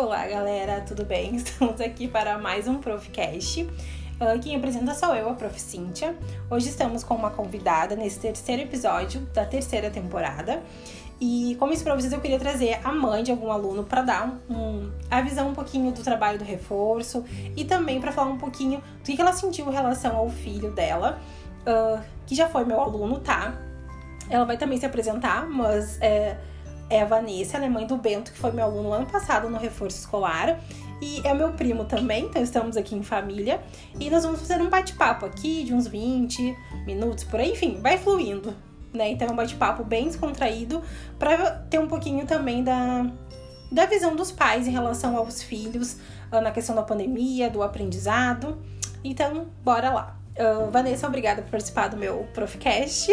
Olá, galera, tudo bem? Estamos aqui para mais um Profcast. Uh, quem apresenta sou eu, a Prof. Cíntia. Hoje estamos com uma convidada nesse terceiro episódio da terceira temporada. E como isso eu queria trazer a mãe de algum aluno para dar um, a visão um pouquinho do trabalho do reforço e também para falar um pouquinho do que ela sentiu em relação ao filho dela, uh, que já foi meu aluno, tá? Ela vai também se apresentar, mas é, é a Vanessa, ela é mãe do Bento, que foi meu aluno ano passado no reforço escolar. E é meu primo também, então estamos aqui em família. E nós vamos fazer um bate-papo aqui de uns 20 minutos por aí, enfim, vai fluindo, né? Então é um bate-papo bem descontraído para ter um pouquinho também da, da visão dos pais em relação aos filhos, ah, na questão da pandemia, do aprendizado. Então, bora lá. Uh, Vanessa, obrigada por participar do meu Profcast.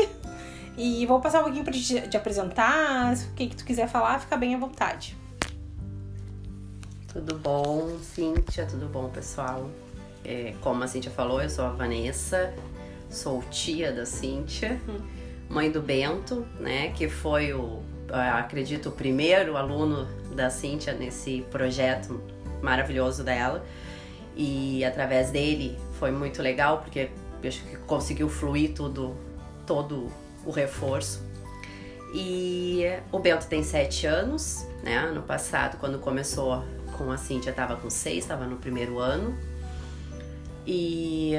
E vou passar um pouquinho para te, te apresentar. O que, que tu quiser falar, fica bem à vontade. Tudo bom, Cíntia? Tudo bom, pessoal? É, como a Cíntia falou, eu sou a Vanessa, sou tia da Cíntia, mãe do Bento, né? Que foi o, acredito, o primeiro aluno da Cíntia nesse projeto maravilhoso dela. E através dele foi muito legal, porque acho que conseguiu fluir tudo, todo o reforço. E o Bento tem sete anos, né? Ano passado, quando começou com a Cintia, estava com seis, estava no primeiro ano. E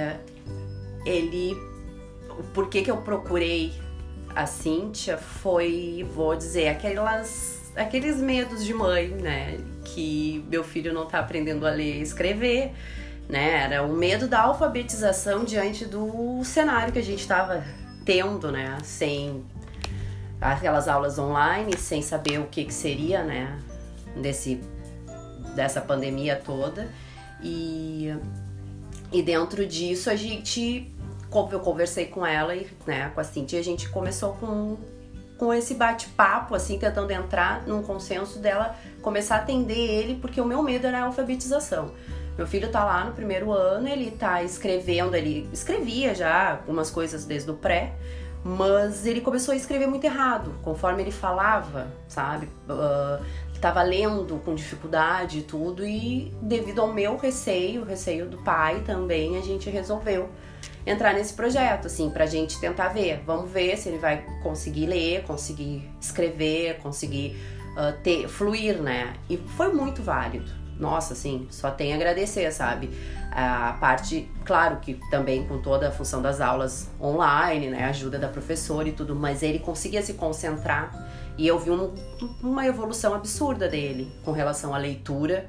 ele. Por que, que eu procurei a Cíntia foi, vou dizer, aquelas, aqueles medos de mãe, né? Que meu filho não está aprendendo a ler e escrever, né? Era o medo da alfabetização diante do cenário que a gente estava tendo, né? Sem aquelas aulas online, sem saber o que, que seria, né? Desse, dessa pandemia toda. E, e dentro disso a gente. Eu conversei com ela e né, com a Cintia, a gente começou com, com esse bate-papo, assim, tentando entrar num consenso dela começar a atender ele, porque o meu medo era a alfabetização. Meu filho tá lá no primeiro ano, ele tá escrevendo, ele escrevia já algumas coisas desde o pré, mas ele começou a escrever muito errado, conforme ele falava, sabe? Uh, tava lendo com dificuldade e tudo, e devido ao meu receio, o receio do pai também, a gente resolveu entrar nesse projeto, assim, pra gente tentar ver. Vamos ver se ele vai conseguir ler, conseguir escrever, conseguir uh, ter, fluir, né? E foi muito válido nossa, assim, só tem a agradecer, sabe? A parte, claro que também com toda a função das aulas online, né, ajuda da professora e tudo, mas ele conseguia se concentrar e eu vi um, uma evolução absurda dele com relação à leitura,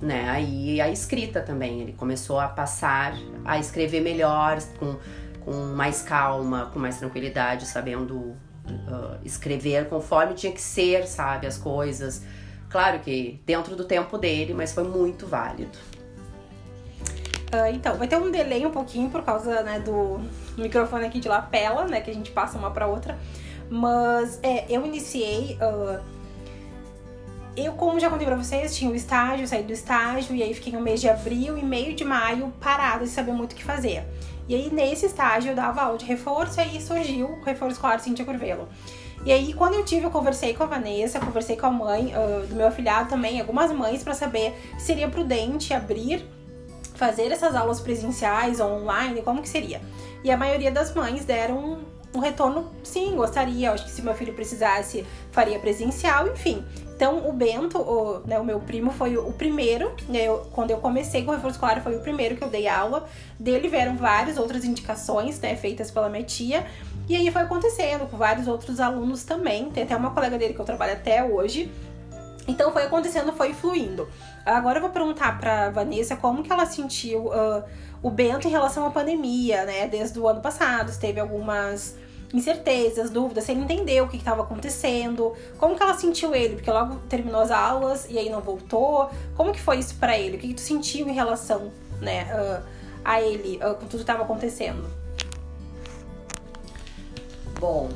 né, e a escrita também. Ele começou a passar a escrever melhor, com, com mais calma, com mais tranquilidade, sabendo uh, escrever conforme tinha que ser, sabe, as coisas Claro que dentro do tempo dele, mas foi muito válido. Uh, então, vai ter um delay um pouquinho por causa né, do microfone aqui de lapela, né? Que a gente passa uma para outra. Mas é, eu iniciei. Uh, eu, como já contei pra vocês, tinha o estágio, saí do estágio, e aí fiquei no mês de abril e meio de maio parada, sem saber muito o que fazer. E aí, nesse estágio, eu dava aula de reforço, e aí surgiu o reforço escolar Cintia Curvelo. E aí, quando eu tive, eu conversei com a Vanessa, conversei com a mãe uh, do meu afilhado também, algumas mães, para saber se seria prudente abrir, fazer essas aulas presenciais ou online, como que seria. E a maioria das mães deram um, retorno, sim, gostaria. Acho que se meu filho precisasse, faria presencial, enfim. Então, o Bento, o, né, o meu primo, foi o, primeiro. Né, eu, quando eu comecei com o reforço escolar, foi o primeiro que eu dei aula. Dele vieram várias outras indicações, né, feitas pela minha tia. E aí foi acontecendo com vários outros alunos também. Tem até uma colega dele que eu trabalho até hoje. Então foi acontecendo, foi fluindo. Agora eu vou perguntar pra Vanessa como que ela sentiu uh, o Bento em relação à pandemia, né? Desde o ano passado, se teve algumas incertezas, dúvidas, se ele entendeu o que estava acontecendo, como que ela sentiu ele, porque logo terminou as aulas e aí não voltou. Como que foi isso para ele? O que, que tu sentiu em relação, né, uh, a ele, uh, com tudo que estava acontecendo? Bom,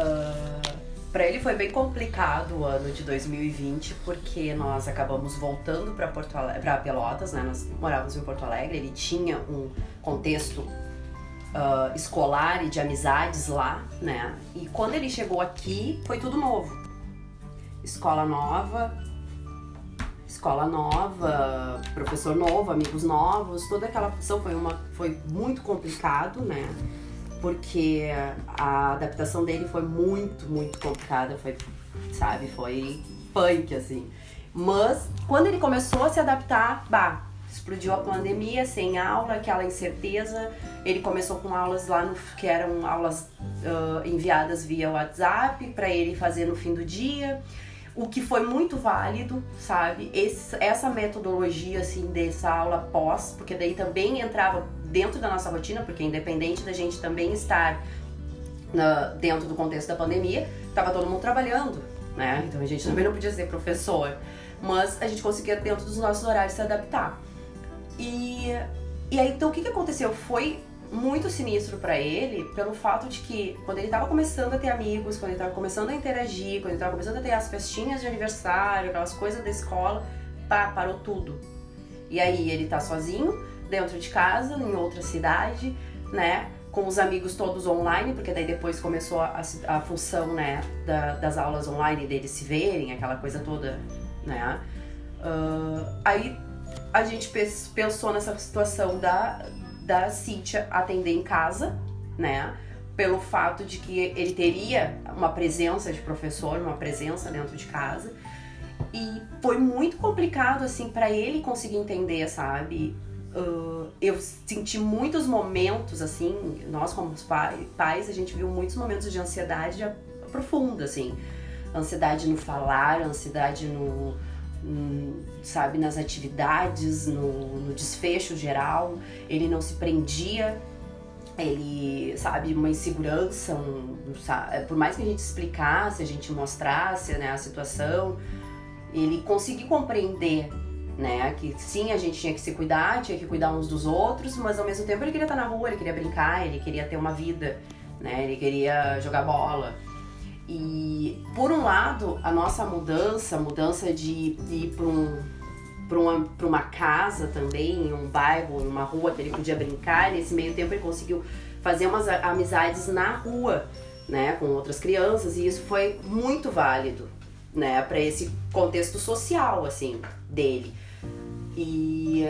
uh, para ele foi bem complicado o ano de 2020 porque nós acabamos voltando para Porto Alegre, para Pelotas, né? Nós morávamos em Porto Alegre. Ele tinha um contexto uh, escolar e de amizades lá, né? E quando ele chegou aqui foi tudo novo, escola nova, escola nova, professor novo, amigos novos, toda aquela função foi uma foi muito complicado, né? Porque a adaptação dele foi muito, muito complicada, foi, sabe, foi punk assim. Mas quando ele começou a se adaptar, bah, explodiu a pandemia, sem aula, aquela incerteza. Ele começou com aulas lá no, que eram aulas uh, enviadas via WhatsApp para ele fazer no fim do dia o que foi muito válido, sabe? Esse, essa metodologia, assim, dessa aula pós, porque daí também entrava dentro da nossa rotina, porque independente da gente também estar na, dentro do contexto da pandemia, estava todo mundo trabalhando, né? Então a gente também não podia ser professor, mas a gente conseguia dentro dos nossos horários se adaptar. E, e aí, então o que, que aconteceu? Foi muito sinistro para ele pelo fato de que quando ele tava começando a ter amigos, quando ele tava começando a interagir, quando ele tava começando a ter as festinhas de aniversário, aquelas coisas da escola, pá, parou tudo. E aí ele tá sozinho, dentro de casa, em outra cidade, né? Com os amigos todos online, porque daí depois começou a, a função, né, da, das aulas online deles se verem, aquela coisa toda, né? Uh, aí a gente pensou nessa situação da, da Cíntia atender em casa, né? Pelo fato de que ele teria uma presença de professor, uma presença dentro de casa. E foi muito complicado, assim, para ele conseguir entender, sabe? Uh, eu senti muitos momentos, assim, nós como pais, a gente viu muitos momentos de ansiedade profunda, assim. Ansiedade no falar, ansiedade no, sabe, nas atividades, no, no, desfecho geral. Ele não se prendia, ele, sabe, uma insegurança, um, sabe, por mais que a gente explicasse, a gente mostrasse né, a situação, ele conseguiu compreender. Né, que sim, a gente tinha que se cuidar, tinha que cuidar uns dos outros, mas ao mesmo tempo ele queria estar na rua, ele queria brincar, ele queria ter uma vida, né, ele queria jogar bola. E por um lado, a nossa mudança, mudança de ir para um, uma, uma casa também, um bairro, uma rua que ele podia brincar, nesse meio tempo ele conseguiu fazer umas amizades na rua, né, com outras crianças, e isso foi muito válido, né, para esse contexto social, assim, dele. E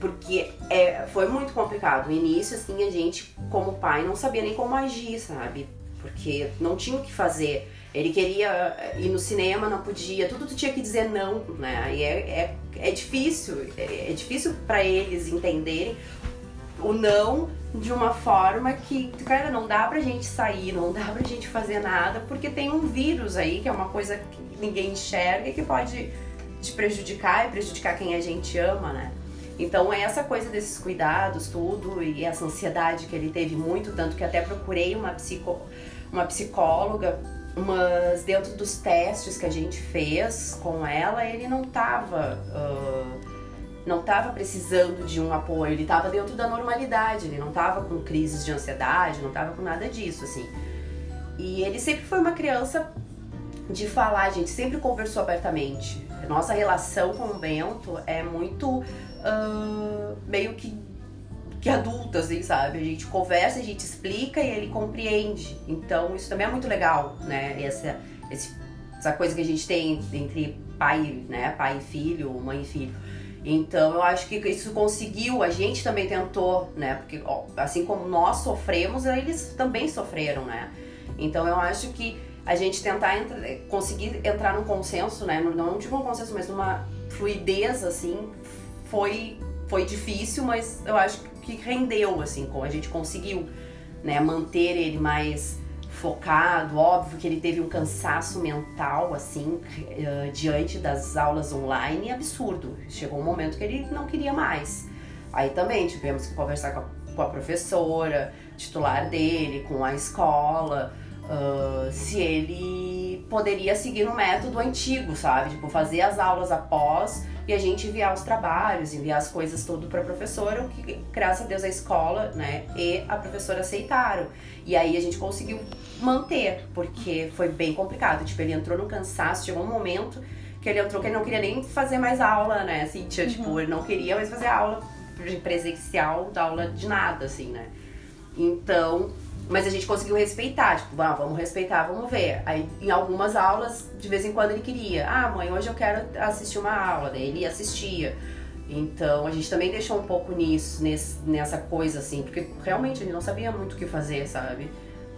porque é, foi muito complicado. No início, assim, a gente, como pai, não sabia nem como agir, sabe? porque não tinha o que fazer. Ele queria ir no cinema, não podia, tudo tu tinha que dizer não, né? E é, é, é difícil, é, é difícil para eles entenderem o não de uma forma que, cara, não dá pra gente sair, não dá pra gente fazer nada, porque tem um vírus aí, que é uma coisa que ninguém enxerga que pode te prejudicar e prejudicar quem a gente ama, né? Então, é essa coisa desses cuidados, tudo, e essa ansiedade que ele teve muito, tanto que até procurei uma, psico, uma psicóloga, mas dentro dos testes que a gente fez com ela, ele não tava. Uh, não estava precisando de um apoio, ele estava dentro da normalidade, ele não estava com crises de ansiedade, não estava com nada disso, assim. E ele sempre foi uma criança de falar, a gente sempre conversou abertamente. Nossa relação com o Bento é muito uh, meio que, que adulta, assim, sabe? A gente conversa, a gente explica e ele compreende. Então isso também é muito legal, né? Essa, essa coisa que a gente tem entre pai, né? Pai e filho, mãe e filho. Então eu acho que isso conseguiu, a gente também tentou, né? Porque ó, assim como nós sofremos, eles também sofreram, né? Então eu acho que a gente tentar entra, conseguir entrar num consenso, né? Não digo um consenso, mas numa fluidez assim, foi, foi difícil, mas eu acho que rendeu, assim, como a gente conseguiu né, manter ele mais focado. Óbvio que ele teve um cansaço mental, assim, uh, diante das aulas online, absurdo. Chegou um momento que ele não queria mais. Aí também tivemos que conversar com a, com a professora titular dele, com a escola, uh, se ele poderia seguir no método antigo, sabe? Tipo, fazer as aulas após e a gente enviar os trabalhos, enviar as coisas tudo para a professora, o que graças a Deus a escola, né, e a professora aceitaram. E aí a gente conseguiu manter, porque foi bem complicado. Tipo, ele entrou no cansaço, chegou um momento que ele entrou que ele não queria nem fazer mais aula, né? Assim, tinha, uhum. tipo, ele não queria mais fazer aula presencial, da aula de nada, assim, né? Então, Mas a gente conseguiu respeitar, tipo, ah, vamos respeitar, vamos ver. Aí em algumas aulas, de vez em quando ele queria, ah, mãe, hoje eu quero assistir uma aula, daí ele assistia. Então a gente também deixou um pouco nisso, nesse, nessa coisa assim, porque realmente ele não sabia muito o que fazer, sabe?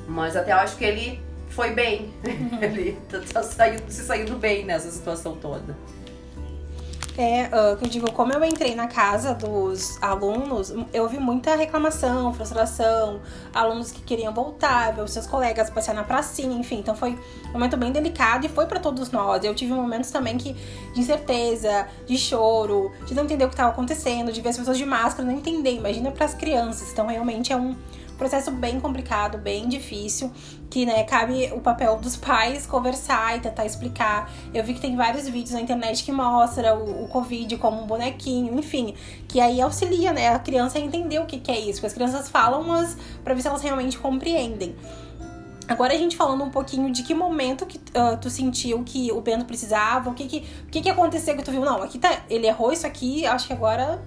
Mas até eu acho que ele foi bem. Ele tá saindo, se saindo bem nessa situação toda. É, uh, que eu digo, como eu entrei na casa dos alunos, eu vi muita reclamação, frustração, alunos que queriam voltar, ver os seus colegas passear na pracinha, enfim. Então foi um momento bem delicado e foi para todos nós. Eu tive momentos também que de incerteza, de choro, de não entender o que estava acontecendo, de ver as pessoas de máscara, não entender. Imagina para as crianças. Então realmente é um processo bem complicado, bem difícil, que né, cabe o papel dos pais conversar e tentar explicar. Eu vi que tem vários vídeos na internet que mostra o, o Covid como um bonequinho, enfim, que aí auxilia né, a criança a entender o que, que é isso. Porque as crianças falam, mas para ver se elas realmente compreendem. Agora a gente falando um pouquinho de que momento que uh, tu sentiu que o Bento precisava, o que que, o que que aconteceu que tu viu, não, aqui tá, ele errou isso aqui, acho que agora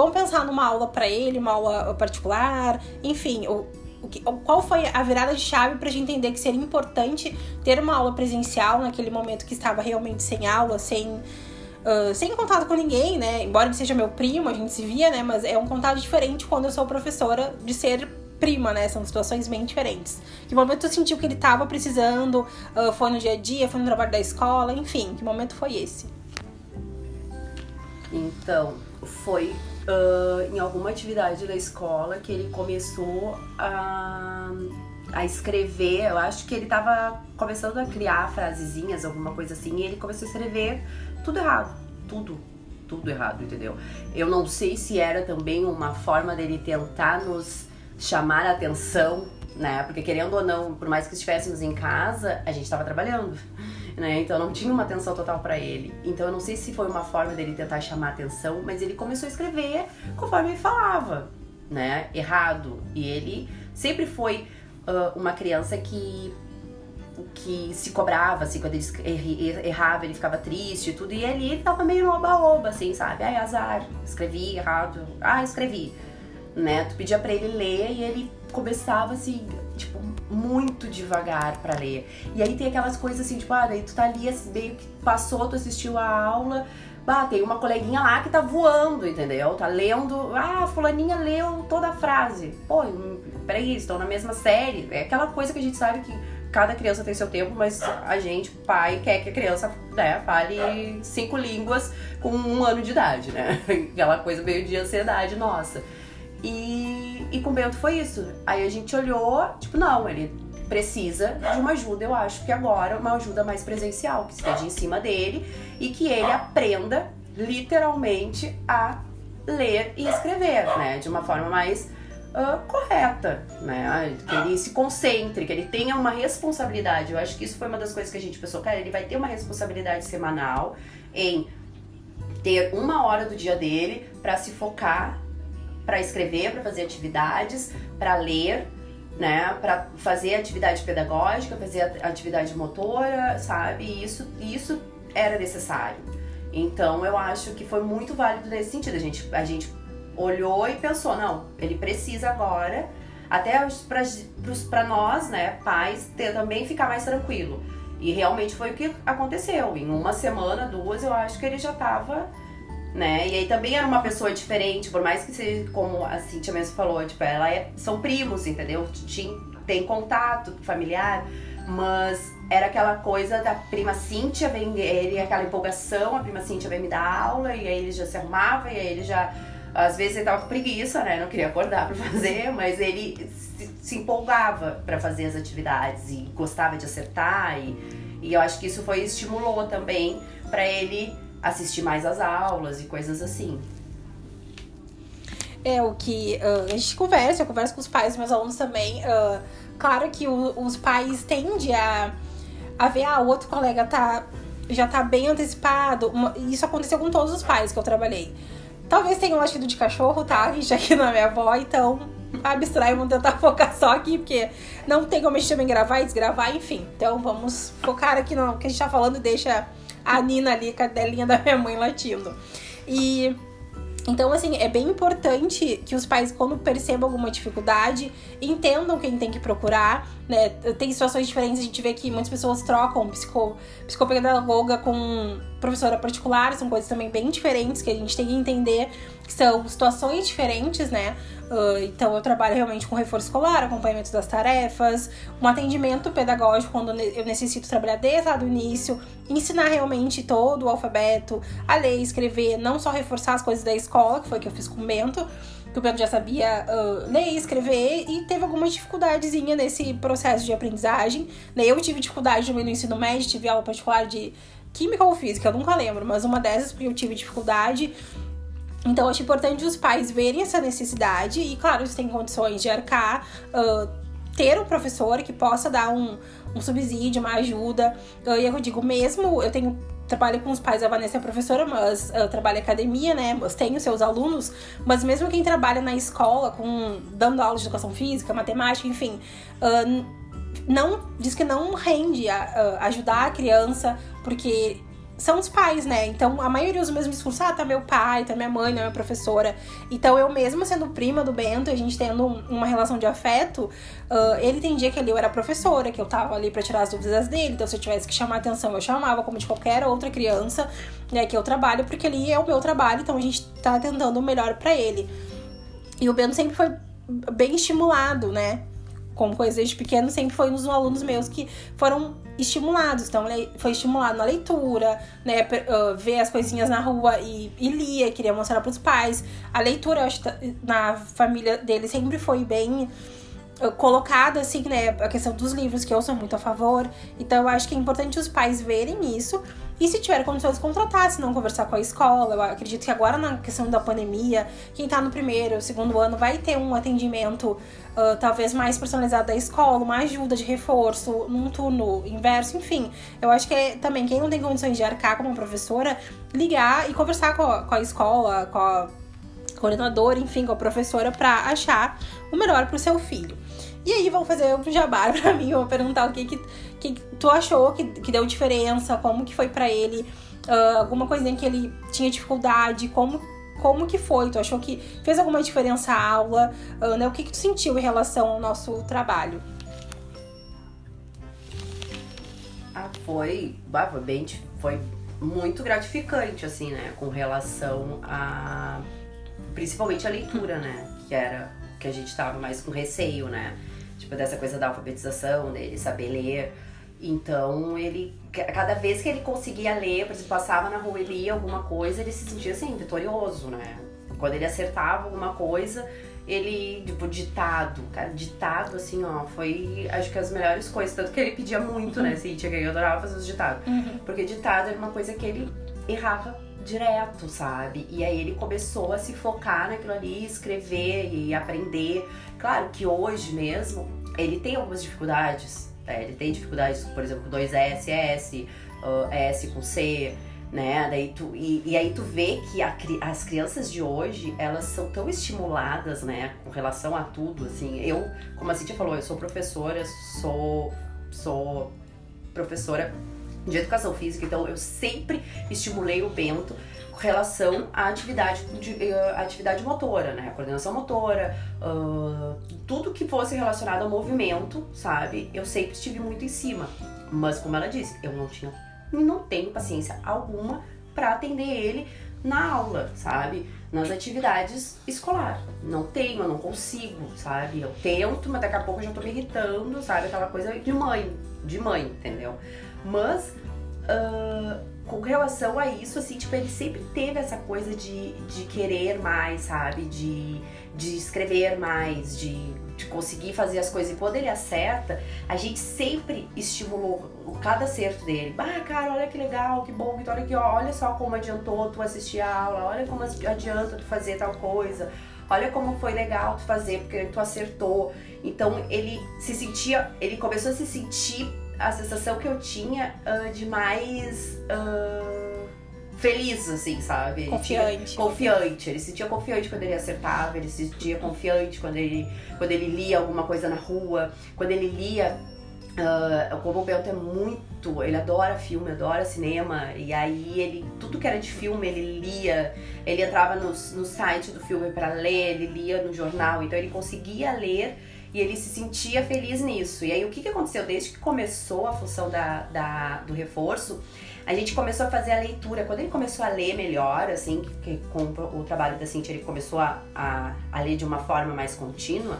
Vamos pensar numa aula para ele, uma aula particular, enfim, o, o que, qual foi a virada de chave para a gente entender que seria importante ter uma aula presencial naquele momento que estava realmente sem aula, sem, uh, sem contato com ninguém, né? Embora ele seja meu primo, a gente se via, né? Mas é um contato diferente quando eu sou professora de ser prima, né? São situações bem diferentes. Que momento tu sentiu que ele estava precisando? Uh, foi no dia a dia? Foi no trabalho da escola? Enfim, que momento foi esse? Então, foi uh, em alguma atividade da escola que ele começou a, a escrever. Eu acho que ele estava começando a criar frasezinhas, alguma coisa assim, e ele começou a escrever tudo errado. Tudo, tudo errado, entendeu? Eu não sei se era também uma forma dele tentar nos chamar a atenção, né? Porque querendo ou não, por mais que estivéssemos em casa, a gente estava trabalhando né? Então não tinha uma atenção total para ele. Então eu não sei se foi uma forma dele tentar chamar atenção, mas ele começou a escrever conforme ele falava, né? Errado. E ele sempre foi uh, uma criança que que se cobrava, assim, quando ele errava, ele ficava triste e tudo. E ali ele tava meio oba-oba, assim, sabe? Ai, azar, escrevi errado. Ah, escrevi. Né? Tu pedia pra ele ler e ele começava assim, tipo, muito devagar para ler. E aí tem aquelas coisas assim, tipo, ah, daí tu tá ali, assim, meio que passou, tu assistiu a aula, bah, tem uma coleguinha lá que tá voando, entendeu? Tá lendo, ah, fulaninha leu toda a frase. Pô, peraí, estão na mesma série. É aquela coisa que a gente sabe que cada criança tem seu tempo, mas a gente, pai, quer que a criança, né, fale cinco línguas com um ano de idade, né? Aquela coisa meio de ansiedade nossa. E, e com o Bento foi isso. Aí a gente olhou, tipo, não, ele precisa de uma ajuda, eu acho que agora, uma ajuda mais presencial, que esteja em cima dele e que ele aprenda literalmente a ler e escrever, né? De uma forma mais uh, correta, né? Que ele se concentre, que ele tenha uma responsabilidade. Eu acho que isso foi uma das coisas que a gente pensou, cara, ele vai ter uma responsabilidade semanal em ter uma hora do dia dele para se focar para escrever, para fazer atividades, para ler, né, para fazer atividade pedagógica, fazer atividade motora, sabe? E isso, isso era necessário. Então eu acho que foi muito válido nesse sentido. A gente, a gente olhou e pensou, não, ele precisa agora, até para nós, né, pais, ter, também ficar mais tranquilo. E realmente foi o que aconteceu. Em uma semana, duas, eu acho que ele já estava né? E aí também era uma pessoa diferente, por mais que seja, como a Cintia mesmo falou, tipo, ela é, são primos, entendeu? tem contato familiar, mas era aquela coisa da prima Cíntia, vem ele, aquela empolgação, a prima Cíntia vem me dar aula, e aí ele já se arrumava, e aí ele já. Às vezes ele tava com preguiça, né? Não queria acordar pra fazer, mas ele se, se empolgava para fazer as atividades e gostava de acertar, e, e eu acho que isso foi estimulou também para ele assistir mais às aulas e coisas assim. É o que uh, a gente conversa, eu converso com os pais, meus alunos também. Uh, claro que o, os pais tendem a, a ver, ah, o outro colega tá, já tá bem antecipado. Uma, isso aconteceu com todos os pais que eu trabalhei. Talvez tenha um latido de cachorro, tá? Gente aqui na minha avó, então abstrai, vamos tentar focar só aqui, porque não tem como a gente também gravar e desgravar, enfim. Então vamos focar aqui no que a gente tá falando e deixa a Nina ali, cadelinha da minha mãe latindo. E Então, assim, é bem importante que os pais, quando percebam alguma dificuldade, entendam quem tem que procurar, né? Tem situações diferentes, a gente vê que muitas pessoas trocam psico, psicopedagoga com professora particular, são coisas também bem diferentes que a gente tem que entender que são situações diferentes, né? Uh, então, eu trabalho realmente com reforço escolar, acompanhamento das tarefas, um atendimento pedagógico quando eu necessito trabalhar desde lá do início, ensinar realmente todo o alfabeto, a ler, escrever, não só reforçar as coisas da escola, que foi o que eu fiz com o Bento, que o Bento já sabia uh, ler, escrever e teve alguma dificuldadezinha nesse processo de aprendizagem. Né? Eu tive dificuldade também no ensino médio, tive aula particular de química ou física, eu nunca lembro, mas uma dessas porque eu tive dificuldade. Então, acho importante os pais verem essa necessidade e, claro, se tem condições de arcar, uh, ter um professor que possa dar um, um subsídio, uma ajuda. Uh, e eu digo, mesmo eu tenho trabalho com os pais, a Vanessa é professora, mas uh, trabalha em academia, né? Mas tenho seus alunos, mas mesmo quem trabalha na escola, com dando aula de educação física, matemática, enfim, uh, não diz que não rende a ajudar a criança, porque são os pais, né? Então a maioria usa o mesmo discurso: ah, tá meu pai, tá minha mãe, não é minha professora. Então eu mesma sendo prima do Bento, a gente tendo uma relação de afeto, uh, ele entendia que ali eu era professora, que eu tava ali para tirar as dúvidas dele. Então se eu tivesse que chamar atenção, eu chamava, como de qualquer outra criança, né, que eu trabalho, porque ali é o meu trabalho, então a gente tá tentando o melhor para ele. E o Bento sempre foi bem estimulado, né? Como coisa desde pequeno, sempre foi um dos alunos meus que foram estimulados. Então, foi estimulado na leitura, né? Uh, ver as coisinhas na rua e, e lia, queria mostrar para os pais. A leitura, eu acho, na família dele sempre foi bem uh, colocada, assim, né? A questão dos livros, que eu sou muito a favor. Então, eu acho que é importante os pais verem isso e se tiver condições, contratar, se não conversar com a escola. Eu acredito que agora, na questão da pandemia, quem tá no primeiro, segundo ano, vai ter um atendimento uh, talvez mais personalizado da escola, uma ajuda de reforço, num turno inverso, enfim. Eu acho que é, também quem não tem condições de arcar como professora, ligar e conversar com a, com a escola, com a coordenadora, enfim, com a professora, para achar o melhor pro seu filho. E aí vão fazer um jabá pra mim, vão perguntar o que, que, que tu achou que, que deu diferença, como que foi para ele, uh, alguma coisinha que ele tinha dificuldade, como como que foi? Tu achou que fez alguma diferença a aula? Uh, né? O que, que tu sentiu em relação ao nosso trabalho? Ah, foi, foi bem, foi muito gratificante, assim, né? Com relação a, principalmente a leitura, né? Que era que a gente tava mais com receio, né? Tipo, dessa coisa da alfabetização, dele saber ler. Então, ele, cada vez que ele conseguia ler, por exemplo, passava na rua e lia alguma coisa, ele se sentia assim, vitorioso, né? Quando ele acertava alguma coisa, ele, tipo, ditado, cara, ditado, assim, ó, foi, acho que as melhores coisas. Tanto que ele pedia muito, né, Cintia, que eu adorava fazer os ditados. Uhum. Porque ditado era uma coisa que ele errava direto, sabe? E aí ele começou a se focar naquilo ali, escrever e aprender. Claro que hoje mesmo ele tem algumas dificuldades, é, ele tem dificuldades, por exemplo, com dois S, S, uh, S com C, né? Daí tu, e, e aí tu vê que a, as crianças de hoje, elas são tão estimuladas, né? Com relação a tudo, assim. Eu, como a Cintia falou, eu sou professora, sou, sou professora de educação física, então eu sempre estimulei o Bento relação à atividade, de, uh, atividade motora, né? A coordenação motora, uh, tudo que fosse relacionado ao movimento, sabe? Eu sempre estive muito em cima. Mas como ela disse, eu não tinha, não tenho paciência alguma para atender ele na aula, sabe? Nas atividades escolar. Não tenho, eu não consigo, sabe? Eu tento, mas daqui a pouco eu já tô me irritando, sabe? Aquela coisa de mãe, de mãe, entendeu? Mas uh, com relação a isso, assim, tipo, ele sempre teve essa coisa de, de querer mais, sabe? De, de escrever mais, de, de conseguir fazer as coisas. E quando ele acerta, a gente sempre estimulou cada acerto dele. Ah, cara, olha que legal, que bom, olha aqui, olha só como adiantou tu assistir a aula, olha como adianta tu fazer tal coisa. Olha como foi legal tu fazer, porque tu acertou. Então ele se sentia, ele começou a se sentir a sensação que eu tinha uh, de mais uh, feliz, assim, sabe? Ele confiante. confiante. Ele se sentia confiante quando ele acertava, ele se sentia confiante quando ele, quando ele lia alguma coisa na rua, quando ele lia. Uh, o Bento é muito muito, ele adora filme, adora cinema, e aí ele, tudo que era de filme, ele lia, ele entrava no, no site do filme para ler, ele lia no jornal, então ele conseguia ler e ele se sentia feliz nisso. E aí o que, que aconteceu? Desde que começou a função da, da, do reforço, a gente começou a fazer a leitura. Quando ele começou a ler melhor, assim, que, com o trabalho da Cintia ele começou a, a, a, ler de uma forma mais contínua,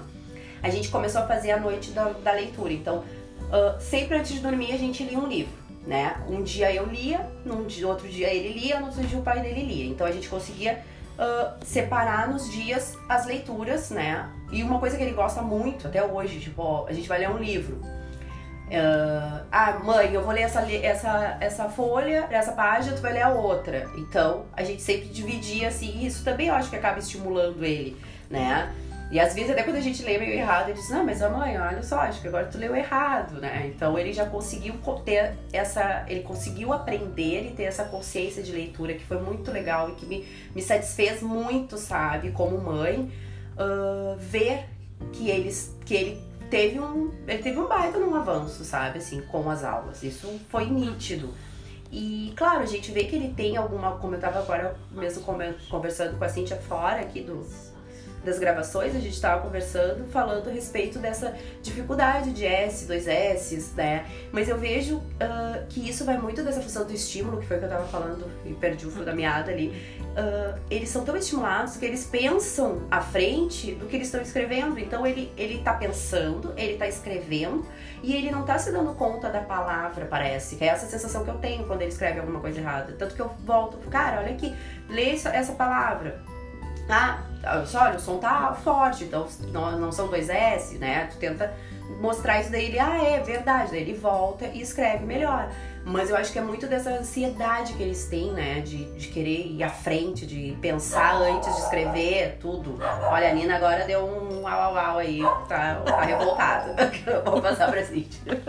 a gente começou a fazer a noite da, da leitura. Então, uh, sempre antes de dormir a gente lia um livro. Né? Um dia eu lia, num dia, outro dia ele lia, no outro dia o pai dele lia. Então a gente conseguia uh, separar nos dias as leituras, né? E uma coisa que ele gosta muito até hoje, tipo, ó, a gente vai ler um livro. Uh, ah, mãe, eu vou ler essa, essa, essa folha, essa página, tu vai ler a outra. Então, a gente sempre dividia assim, isso também eu acho que acaba estimulando ele, né? E às vezes, até quando a gente lê meio errado, ele diz: Não, mas a mãe, olha só, acho que agora tu leu errado, né? Então ele já conseguiu ter essa. Ele conseguiu aprender e ter essa consciência de leitura que foi muito legal e que me, me satisfez muito, sabe, como mãe, uh, ver que, eles, que ele teve um. Ele teve um baita num avanço, sabe, assim, com as aulas. Isso foi nítido. E claro, a gente vê que ele tem alguma, como eu tava agora mesmo conversando com a Cintia fora aqui do, das gravações, a gente estava conversando, falando a respeito dessa dificuldade de S, dois S, né? Mas eu vejo uh, que isso vai muito dessa função do estímulo, que foi o que eu estava falando e perdi o fio da meada ali. Uh, eles são tão estimulados que eles pensam à frente do que eles estão escrevendo. Então ele, ele tá pensando, ele tá escrevendo e ele não tá se dando conta da palavra, parece. Que é essa sensação que eu tenho quando ele escreve alguma coisa errada. Tanto que eu volto, cara, olha aqui, lê essa, essa palavra. Ah, olha, o som tá forte, então não, não são dois S, né? Tu tenta mostrar isso daí, ele, ah, é verdade, daí ele volta e escreve melhor. Mas eu acho que é muito dessa ansiedade que eles têm, né? De, de querer ir à frente, de pensar antes de escrever tudo. Olha, a Nina agora deu um au au au aí, tá, tá revoltada. Vou passar pra Cintia.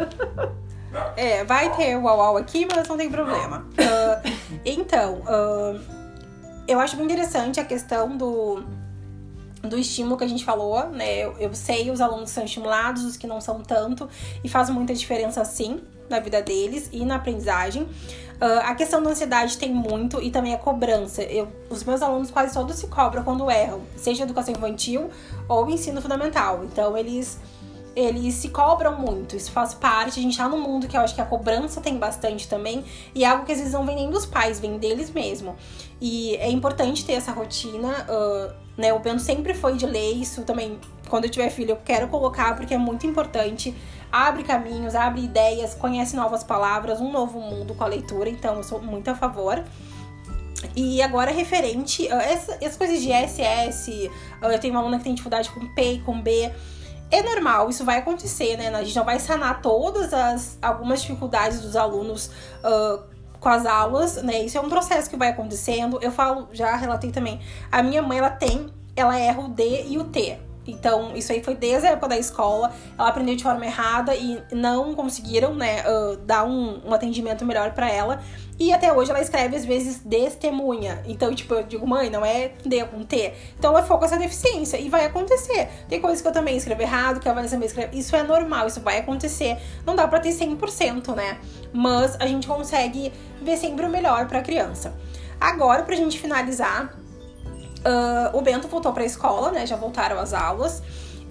É, vai ter o au au aqui, mas não tem problema. Uh, então, uh, eu acho muito interessante a questão do, do estímulo que a gente falou, né? Eu, eu, sei os alunos são estimulados, os que não são tanto, e faz muita diferença sim na vida deles e na aprendizagem. Uh, a questão da ansiedade tem muito e também a cobrança. Eu, os meus alunos quase todos se cobram quando erram, seja educação infantil ou ensino fundamental. Então eles eles se cobram muito, isso faz parte. A gente tá num mundo que eu acho que a cobrança tem bastante também, e é algo que às vezes não vem nem dos pais, vem deles mesmo. E é importante ter essa rotina, uh, né? O Bento sempre foi de ler isso também. Quando eu tiver filho, eu quero colocar porque é muito importante. Abre caminhos, abre ideias, conhece novas palavras, um novo mundo com a leitura, então eu sou muito a favor. E agora, referente, uh, essa, essas coisas de SS, uh, eu tenho uma aluna que tem dificuldade com P e com B. É normal, isso vai acontecer, né? A gente não vai sanar todas as algumas dificuldades dos alunos uh, com as aulas, né? Isso é um processo que vai acontecendo. Eu falo, já relatei também. A minha mãe, ela tem, ela erra o D e o T. Então, isso aí foi desde a época da escola. Ela aprendeu de forma errada e não conseguiram, né, uh, dar um, um atendimento melhor para ela. E até hoje ela escreve, às vezes, testemunha. Então, tipo, eu digo, mãe, não é D com T. Então ela foca essa deficiência e vai acontecer. Tem coisas que eu também escrevo errado, que a Vanessa também escreve. Isso é normal, isso vai acontecer. Não dá pra ter 100%, né? Mas a gente consegue ver sempre o melhor pra criança. Agora, pra gente finalizar, uh, o Bento voltou pra escola, né? Já voltaram as aulas.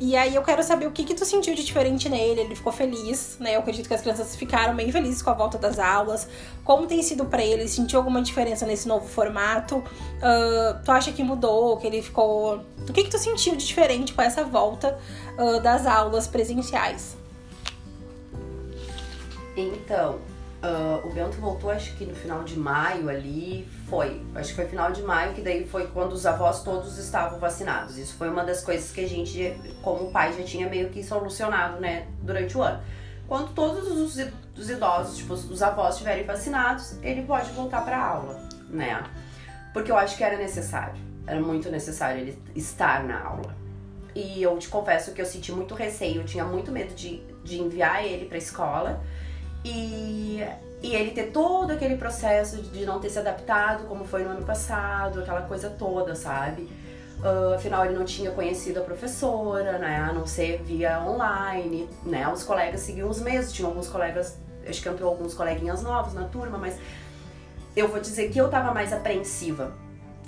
E aí eu quero saber o que que tu sentiu de diferente nele. Ele ficou feliz, né? Eu acredito que as crianças ficaram bem felizes com a volta das aulas. Como tem sido para ele? Sentiu alguma diferença nesse novo formato? Uh, tu acha que mudou? Que ele ficou... O que que tu sentiu de diferente com essa volta uh, das aulas presenciais? Então, Uh, o Bento voltou, acho que no final de maio ali, foi. Acho que foi final de maio, que daí foi quando os avós todos estavam vacinados. Isso foi uma das coisas que a gente, como pai, já tinha meio que solucionado, né, durante o ano. Quando todos os, os idosos, tipo, os avós estiverem vacinados, ele pode voltar para aula, né? Porque eu acho que era necessário. Era muito necessário ele estar na aula. E eu te confesso que eu senti muito receio, eu tinha muito medo de, de enviar ele para escola e, e ele ter todo aquele processo de não ter se adaptado como foi no ano passado, aquela coisa toda, sabe? Uh, afinal, ele não tinha conhecido a professora, né? A não ser via online, né? Os colegas seguiam os mesmos, tinha alguns colegas acho que entrou alguns coleguinhas novos na turma, mas eu vou dizer que eu tava mais apreensiva.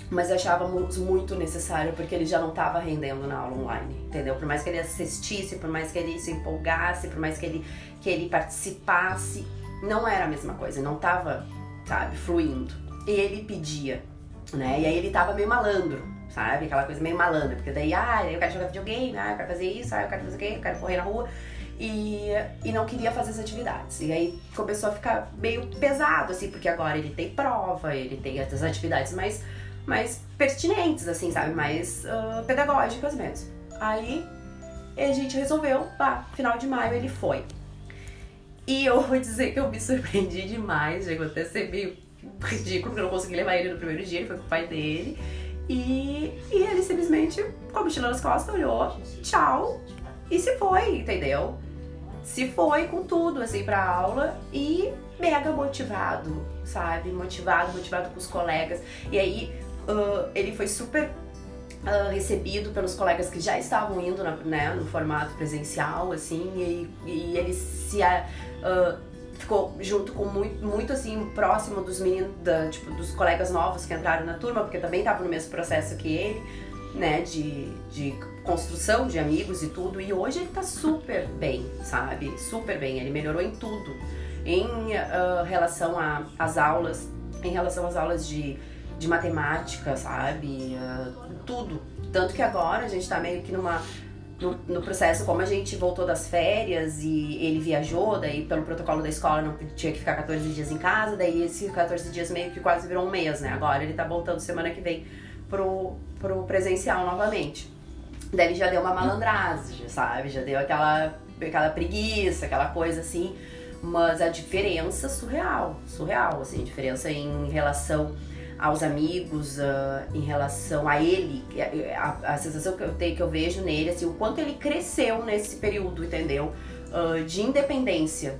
Mas achávamos muito necessário porque ele já não estava rendendo na aula online, entendeu? Por mais que ele assistisse, por mais que ele se empolgasse, por mais que ele, que ele participasse, não era a mesma coisa, não tava, sabe, fluindo. E ele pedia, né? E aí ele tava meio malandro, sabe? Aquela coisa meio malandra, porque daí, ah, eu quero jogar videogame, ah, eu quero fazer isso, ah, eu quero fazer o quê, eu quero correr na rua. E, e não queria fazer as atividades. E aí começou a ficar meio pesado, assim, porque agora ele tem prova, ele tem as atividades mais, mais pertinentes, assim, sabe? Mais uh, pedagógicas mesmo. Aí a gente resolveu, pá, final de maio ele foi. E eu vou dizer que eu me surpreendi demais, chegou até ser meio ridículo, porque eu não consegui levar ele no primeiro dia, ele foi com o pai dele. E, e ele simplesmente, com a mochila nas costas, olhou, tchau, e se foi, entendeu? Se foi com tudo, assim, pra aula e mega motivado, sabe? Motivado, motivado com os colegas. E aí, uh, ele foi super uh, recebido pelos colegas que já estavam indo na, né, no formato presencial, assim, e, e ele se uh, ficou junto com muito, muito assim, próximo dos meninos, da, tipo, dos colegas novos que entraram na turma, porque também estavam no mesmo processo que ele, né, de, de construção de amigos e tudo, e hoje ele tá super bem, sabe? Super bem, ele melhorou em tudo. Em uh, relação às aulas, em relação às aulas de de matemática, sabe? Uh, tudo. Tanto que agora a gente tá meio que numa. No, no, processo, como a gente voltou das férias e ele viajou, daí pelo protocolo da escola não tinha que ficar 14 dias em casa, daí esses 14 dias meio que quase virou um mês, né? Agora ele tá voltando semana que vem pro, pro presencial novamente. Daí ele já deu uma malandragem, sabe? Já deu aquela, aquela preguiça, aquela coisa assim. Mas a diferença surreal, surreal, assim, diferença em relação aos amigos, uh, em relação a ele, a, a, sensação que eu tenho, que eu vejo nele, assim, o quanto ele cresceu nesse período, entendeu? Uh, de independência.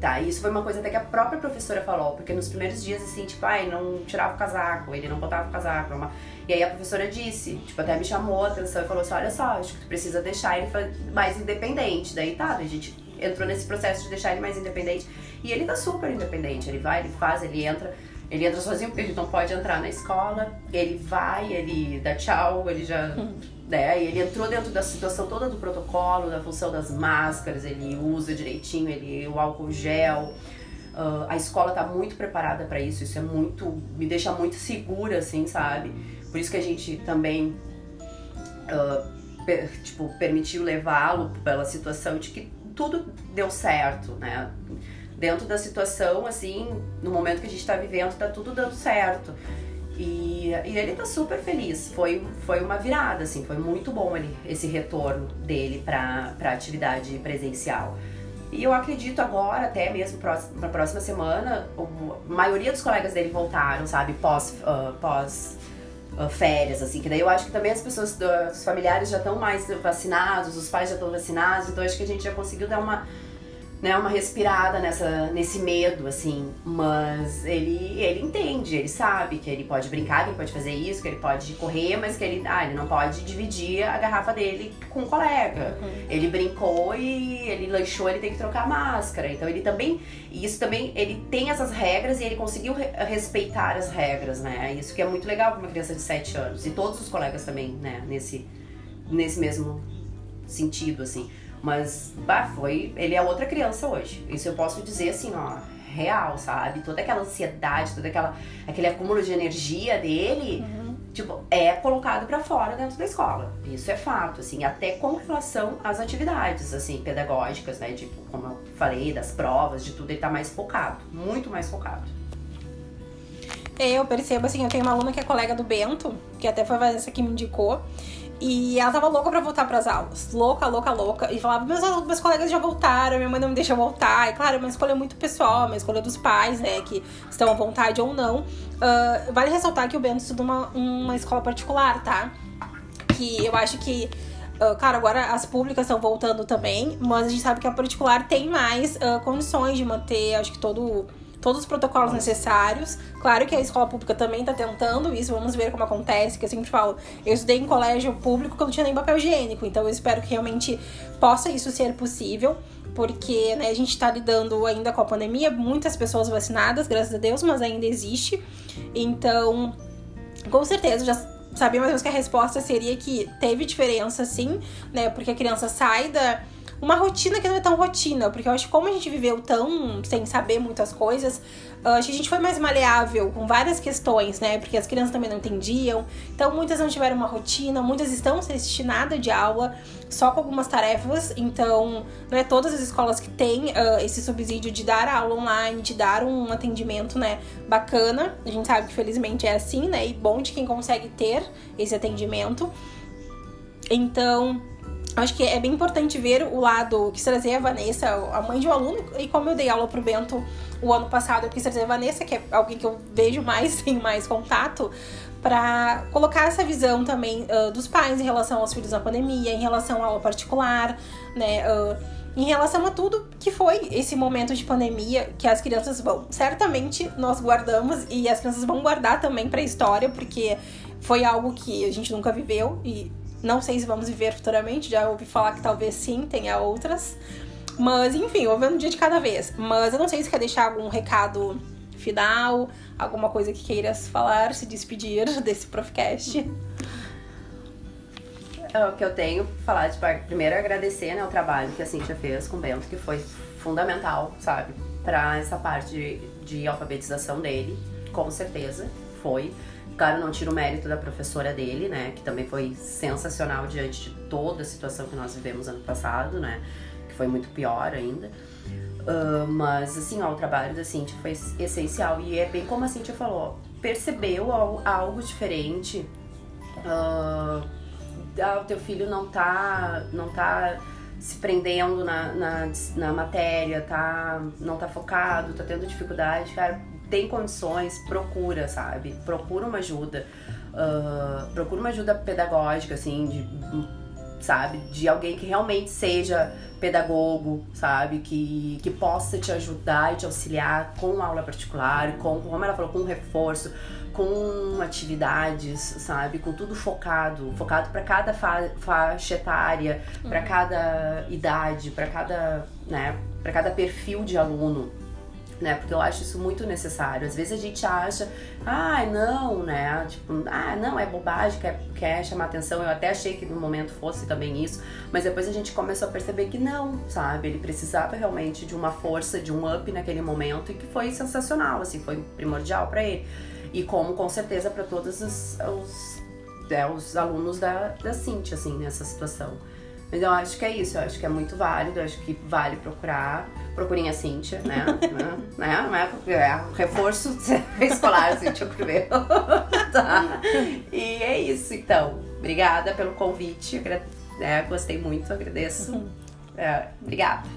Tá, isso foi uma coisa até que a própria professora falou, porque nos primeiros dias, assim, tipo, ai, não tirava o casaco, ele não botava o casaco. Uma... E aí a professora disse, tipo, até me chamou a atenção e falou assim: olha só, acho que tu precisa deixar ele mais independente. Daí tá, a gente entrou nesse processo de deixar ele mais independente. E ele tá super independente, ele vai, ele faz, ele entra. Ele entra sozinho porque ele não pode entrar na escola. Ele vai, ele dá tchau, ele já. Né, ele entrou dentro da situação toda do protocolo, da função das máscaras, ele usa direitinho ele, o álcool gel. Uh, a escola está muito preparada para isso, isso é muito. me deixa muito segura, assim, sabe? Por isso que a gente também. Uh, per, tipo, permitiu levá-lo pela situação de que tudo deu certo, né? Dentro da situação, assim, no momento que a gente tá vivendo, tá tudo dando certo. E, e ele tá super feliz. Foi, foi uma virada, assim, foi muito bom ele, esse retorno dele pra atividade presencial. E eu acredito agora, até mesmo na próxima semana, a maioria dos colegas dele voltaram, sabe, pós, uh, pós uh, férias, assim, que daí eu acho que também as pessoas, os familiares já estão mais vacinados, os pais já estão vacinados, então acho que a gente já conseguiu dar uma né, uma respirada nessa, nesse medo, assim. Mas ele, ele entende, ele sabe que ele pode brincar, que ele pode fazer isso, que ele pode correr, mas que ele, ah, ele não pode dividir a garrafa dele com um colega. Uhum. Ele brincou e ele lanchou, ele tem que trocar a máscara. Então ele também, isso também, ele tem essas regras e ele conseguiu re respeitar as regras, né? Isso que é muito legal para uma criança de 7 anos. E todos os colegas também, né, nesse, nesse mesmo sentido, assim. Mas, bah, foi. Ele é outra criança hoje. Isso eu posso dizer assim, ó, real, sabe? Toda aquela ansiedade, todo aquela, aquele acúmulo de energia dele, uhum. tipo, é colocado para fora dentro da escola. Isso é fato, assim, até com relação às atividades, assim, pedagógicas, né? Tipo, como eu falei, das provas, de tudo, ele tá mais focado, muito mais focado. Eu percebo, assim, eu tenho uma aluna que é colega do Bento, que até foi a Vanessa que me indicou. E ela tava louca pra voltar pras aulas. Louca, louca, louca. E falava, meus, meus colegas já voltaram, minha mãe não me deixa voltar. E claro, é uma escolha muito pessoal, uma escolha dos pais, né? Que estão à vontade ou não. Uh, vale ressaltar que o Bento estuda uma, uma escola particular, tá? Que eu acho que. Cara, agora as públicas estão voltando também, mas a gente sabe que a particular tem mais uh, condições de manter, acho que todo todos os protocolos necessários. Claro que a escola pública também está tentando isso, vamos ver como acontece, que eu sempre falo, eu estudei em colégio público que eu não tinha nem papel higiênico, então eu espero que realmente possa isso ser possível. porque né, a gente está lidando ainda com a pandemia, muitas pessoas vacinadas, graças a Deus, mas ainda existe. Então, com certeza, já sabia mais ou menos que a resposta seria que teve diferença sim, né? Porque a criança sai da uma rotina que não é tão rotina, porque eu acho que como a gente viveu tão sem saber muitas coisas, acho que a gente foi mais maleável com várias questões, né? Porque as crianças também não entendiam. Então muitas não tiveram uma rotina, muitas estão sem assistir nada de aula, só com algumas tarefas. Então, não é todas as escolas que têm uh, esse subsídio de dar aula online, de dar um atendimento, né, bacana. A gente sabe que felizmente é assim, né? E bom de quem consegue ter esse atendimento. Então, acho que é bem importante ver o lado que trazer a Vanessa, a mãe de um aluno, e como eu dei aula pro Bento o ano passado, eu quis trazer a Vanessa, que é alguém que eu vejo mais, tenho mais contato, para colocar essa visão também uh, dos pais em relação aos filhos na pandemia, em relação à aula particular, né? Uh, em relação a tudo que foi esse momento de pandemia que as crianças vão. Certamente nós guardamos e as crianças vão guardar também para a história, porque foi algo que a gente nunca viveu e não sei se vamos viver futuramente, já ouvi falar que talvez sim, tenha outras. Mas, enfim, vou ver um dia de cada vez. Mas eu não sei se quer deixar algum recado final, alguma coisa que queiras falar, se despedir desse Profcast. É, o que eu tenho falar, tipo, primeiro agradecer né, o trabalho que a Cintia fez com o Bento, que foi fundamental, sabe, para essa parte de, de alfabetização dele, com certeza foi. Claro, não tiro o mérito da professora dele, né? Que também foi sensacional diante de toda a situação que nós vivemos ano passado, né? Que foi muito pior ainda. Uh, mas, assim, ó, o trabalho da Cintia foi essencial. E é bem como a Cintia falou, percebeu algo diferente. Uh, ah, o teu filho não tá, não tá se prendendo na, na, na matéria, tá, não tá focado, tá tendo dificuldade, cara tem condições, procura, sabe? Procura uma ajuda. Uh, procura uma ajuda pedagógica, assim, de, sabe? De alguém que realmente seja pedagogo, sabe? Que, que possa te ajudar e te auxiliar com aula particular, com, como ela falou, com reforço, com atividades, sabe? Com tudo focado, focado para cada fa faixa etária, para uhum. cada idade, para cada, né? Para cada perfil de aluno né? Porque eu acho isso muito necessário. Às vezes a gente acha, ah, não, né? Tipo, ah, não, é bobagem, quer, quer chamar atenção. Eu até achei que no momento fosse também isso, mas depois a gente começou a perceber que não, sabe? Ele precisava realmente de uma força, de um up naquele momento e que foi sensacional, assim, foi primordial para ele. E como com certeza para todos os, os, é, os alunos da, da Cintia, assim, nessa situação. Mas eu acho que é isso, eu acho que é muito válido, eu acho que vale procurar. Procurem a Cíntia, né? né? Não é, é reforço escolar, Cíntia primeiro. tá. E é isso, então. Obrigada pelo convite. É, gostei muito, agradeço. É, obrigada.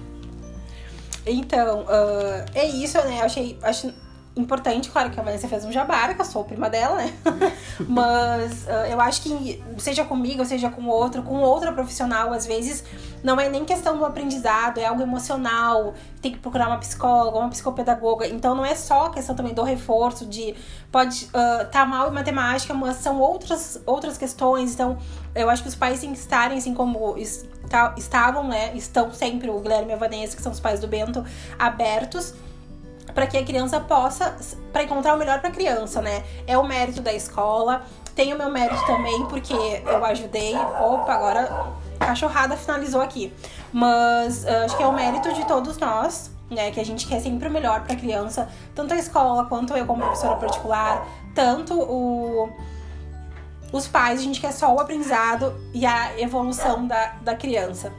Então, uh, é isso, né? Achei. Acho importante, claro que a Vanessa fez um jabara, que eu sou prima dela, né? Mas uh, eu acho que, seja comigo, seja com outro, com outra profissional, às vezes, não é nem questão do aprendizado, é algo emocional, tem que procurar uma psicóloga, uma psicopedagoga. Então não é só questão também do reforço, de pode estar uh, tá mal em matemática, mas são outras, outras questões. Então eu acho que os pais têm que estarem, assim como está, estavam, né? Estão sempre, o Guilherme e a Vanessa, que são os pais do Bento, abertos para que a criança possa para encontrar o melhor para a criança, né? É o mérito da escola, tem o meu mérito também porque eu ajudei. Opa, agora a cachorrada finalizou aqui. Mas uh, acho que é o mérito de todos nós, né, que a gente quer sempre o melhor para a criança, tanto a escola quanto eu como professora particular, tanto o os pais, a gente quer só o aprendizado e a evolução da, da criança.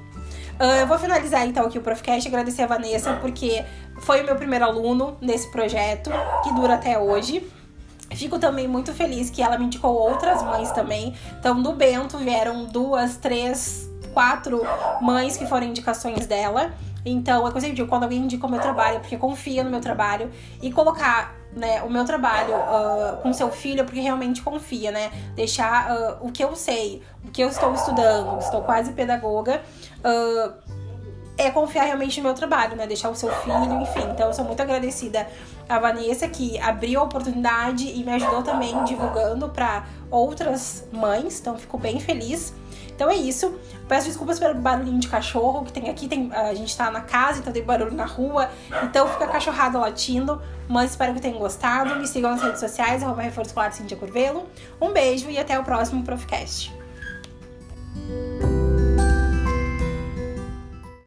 Uh, eu vou finalizar então aqui o Profcast, agradecer a Vanessa, porque foi o meu primeiro aluno nesse projeto, que dura até hoje. Fico também muito feliz que ela me indicou outras mães também. Então, do Bento vieram duas, três, quatro mães que foram indicações dela. Então, é coisa que quando alguém indica o meu trabalho, é porque confia no meu trabalho e colocar né, o meu trabalho uh, com seu filho, é porque realmente confia, né? Deixar uh, o que eu sei, o que eu estou estudando, estou quase pedagoga, uh, é confiar realmente no meu trabalho, né? Deixar o seu filho, enfim. Então, eu sou muito agradecida à Vanessa, que abriu a oportunidade e me ajudou também divulgando para outras mães. Então, fico bem feliz. Então é isso. Peço desculpas pelo barulhinho de cachorro que tem aqui. Tem, a gente tá na casa, então tem barulho na rua. Então fica cachorrada latindo. Mas espero que tenham gostado. Me sigam nas redes sociais, arroba Reforço Cintia Curvelo. Um beijo e até o próximo Profcast.